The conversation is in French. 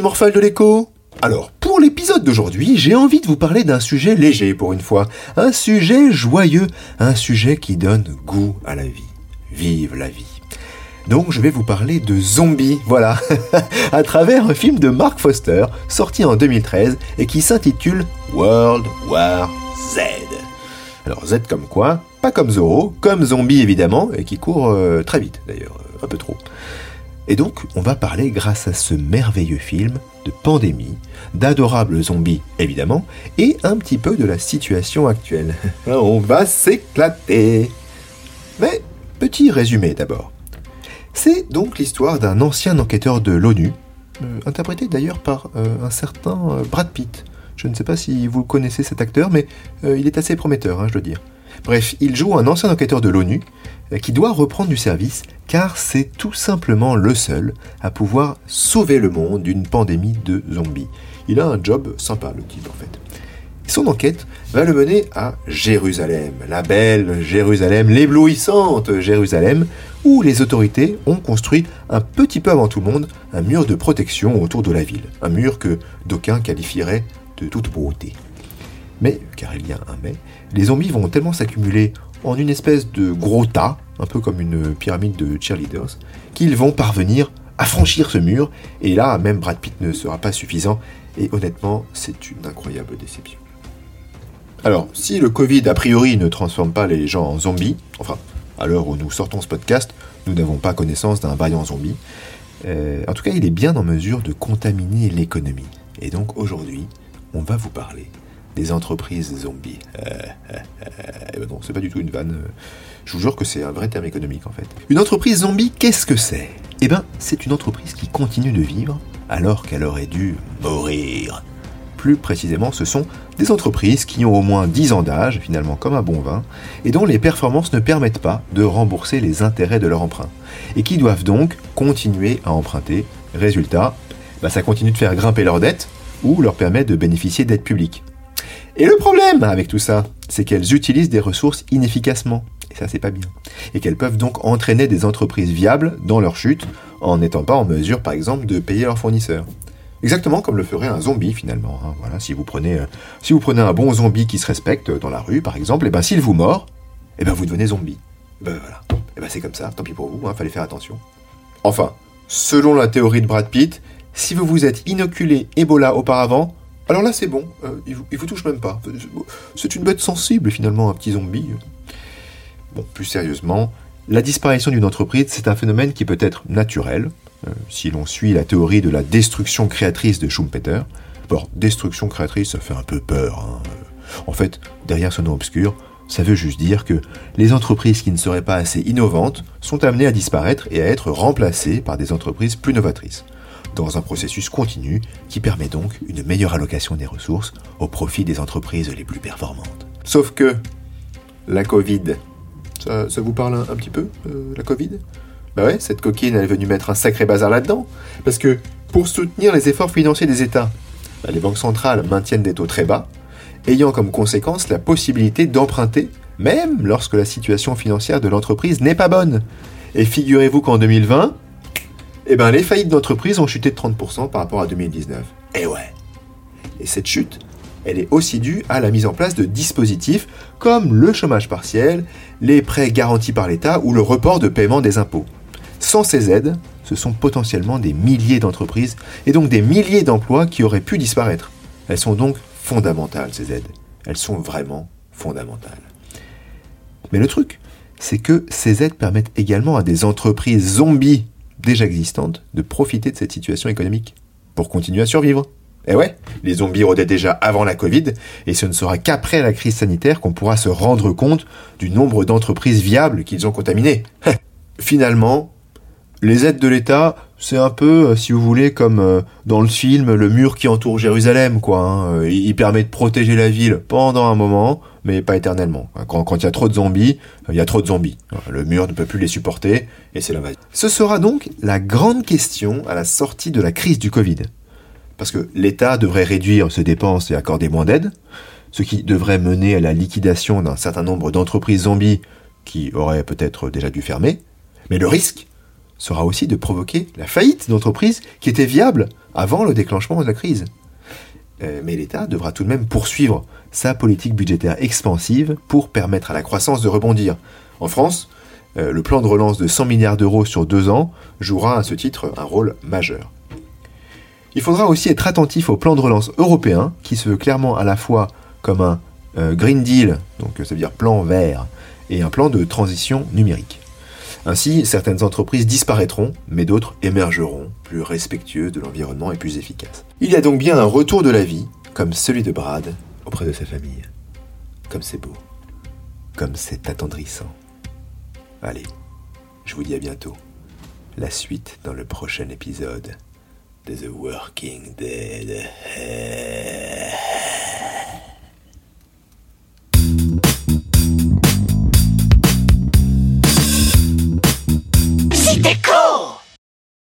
morphales de l'écho alors, pour l'épisode d'aujourd'hui, j'ai envie de vous parler d'un sujet léger pour une fois, un sujet joyeux, un sujet qui donne goût à la vie. Vive la vie. Donc je vais vous parler de zombies, voilà, à travers un film de Mark Foster, sorti en 2013 et qui s'intitule World War Z. Alors Z comme quoi? Pas comme Zoro, comme zombie évidemment, et qui court euh, très vite d'ailleurs, un peu trop. Et donc, on va parler, grâce à ce merveilleux film, de pandémie, d'adorables zombies évidemment, et un petit peu de la situation actuelle. on va s'éclater Mais, petit résumé d'abord. C'est donc l'histoire d'un ancien enquêteur de l'ONU, euh, interprété d'ailleurs par euh, un certain euh, Brad Pitt. Je ne sais pas si vous connaissez cet acteur, mais il est assez prometteur, hein, je dois dire. Bref, il joue un ancien enquêteur de l'ONU qui doit reprendre du service car c'est tout simplement le seul à pouvoir sauver le monde d'une pandémie de zombies. Il a un job sympa, le type en fait. Son enquête va le mener à Jérusalem, la belle Jérusalem, l'éblouissante Jérusalem, où les autorités ont construit un petit peu avant tout le monde un mur de protection autour de la ville, un mur que d'aucuns qualifieraient de toute beauté. Mais, car il y a un mais, les zombies vont tellement s'accumuler en une espèce de gros tas, un peu comme une pyramide de cheerleaders, qu'ils vont parvenir à franchir ce mur, et là, même Brad Pitt ne sera pas suffisant, et honnêtement, c'est une incroyable déception. Alors, si le Covid a priori ne transforme pas les gens en zombies, enfin, à l'heure où nous sortons ce podcast, nous n'avons pas connaissance d'un variant zombie, euh, en tout cas, il est bien en mesure de contaminer l'économie. Et donc aujourd'hui, on va vous parler des entreprises zombies. Euh, euh, euh, non, c'est pas du tout une vanne. Je vous jure que c'est un vrai terme économique en fait. Une entreprise zombie, qu'est-ce que c'est? Eh ben, c'est une entreprise qui continue de vivre alors qu'elle aurait dû mourir. Plus précisément, ce sont des entreprises qui ont au moins 10 ans d'âge, finalement comme un bon vin, et dont les performances ne permettent pas de rembourser les intérêts de leur emprunt, et qui doivent donc continuer à emprunter. Résultat, bah, ça continue de faire grimper leurs dettes, ou leur permet de bénéficier d'aides publiques. Et le problème avec tout ça, c'est qu'elles utilisent des ressources inefficacement. Et ça, c'est pas bien. Et qu'elles peuvent donc entraîner des entreprises viables dans leur chute en n'étant pas en mesure, par exemple, de payer leurs fournisseurs. Exactement comme le ferait un zombie finalement. Hein. Voilà, si vous prenez, euh, si vous prenez un bon zombie qui se respecte dans la rue, par exemple, et eh ben s'il vous mord, et eh ben vous devenez zombie. Et ben voilà. Et eh ben c'est comme ça. Tant pis pour vous. Hein, fallait faire attention. Enfin, selon la théorie de Brad Pitt, si vous vous êtes inoculé Ebola auparavant, alors là, c'est bon, euh, il, vous, vous touche même pas. C'est une bête sensible, finalement, un petit zombie. Bon, plus sérieusement, la disparition d'une entreprise, c'est un phénomène qui peut être naturel, euh, si l'on suit la théorie de la destruction créatrice de Schumpeter. Bon, destruction créatrice, ça fait un peu peur. Hein. En fait, derrière ce nom obscur, ça veut juste dire que les entreprises qui ne seraient pas assez innovantes sont amenées à disparaître et à être remplacées par des entreprises plus novatrices dans un processus continu qui permet donc une meilleure allocation des ressources au profit des entreprises les plus performantes. Sauf que la Covid, ça, vous parle un, petit peu, euh, la Covid? Bah ouais, cette coquine, elle est venue mettre un sacré bazar là-dedans. Parce que pour soutenir les efforts financiers des États, bah, les banques centrales maintiennent des taux très bas, ayant comme conséquence la possibilité d'emprunter, même lorsque la situation financière de l'entreprise n'est pas bonne. Et figurez-vous qu'en 2020, eh ben, les faillites d'entreprise ont chuté de 30% par rapport à 2019. Et eh ouais. Et cette chute, elle est aussi due à la mise en place de dispositifs comme le chômage partiel, les prêts garantis par l'État ou le report de paiement des impôts. Sans ces aides, ce sont potentiellement des milliers d'entreprises et donc des milliers d'emplois qui auraient pu disparaître. Elles sont donc fondamentales, ces aides. Elles sont vraiment fondamentales. Mais le truc, c'est que ces aides permettent également à des entreprises zombies déjà existantes de profiter de cette situation économique pour continuer à survivre. Eh ouais, les zombies rôdaient déjà avant la Covid, et ce ne sera qu'après la crise sanitaire qu'on pourra se rendre compte du nombre d'entreprises viables qu'ils ont contaminées. Finalement, les aides de l'État, c'est un peu, euh, si vous voulez, comme euh, dans le film Le mur qui entoure Jérusalem, quoi. Hein. Euh, il permet de protéger la ville pendant un moment, mais pas éternellement. Quand, il y a trop de zombies, il y a trop de zombies. Le mur ne peut plus les supporter, et c'est l'invasion. Ce sera donc la grande question à la sortie de la crise du Covid. Parce que l'État devrait réduire ses dépenses et accorder moins d'aide, ce qui devrait mener à la liquidation d'un certain nombre d'entreprises zombies qui auraient peut-être déjà dû fermer. Mais le risque, sera aussi de provoquer la faillite d'entreprises qui étaient viables avant le déclenchement de la crise. Euh, mais l'État devra tout de même poursuivre sa politique budgétaire expansive pour permettre à la croissance de rebondir. En France, euh, le plan de relance de 100 milliards d'euros sur deux ans jouera à ce titre un rôle majeur. Il faudra aussi être attentif au plan de relance européen, qui se veut clairement à la fois comme un euh, Green Deal, donc ça veut dire plan vert, et un plan de transition numérique. Ainsi, certaines entreprises disparaîtront, mais d'autres émergeront, plus respectueux de l'environnement et plus efficaces. Il y a donc bien un retour de la vie, comme celui de Brad, auprès de sa famille. Comme c'est beau, comme c'est attendrissant. Allez, je vous dis à bientôt. La suite dans le prochain épisode de The Working Dead.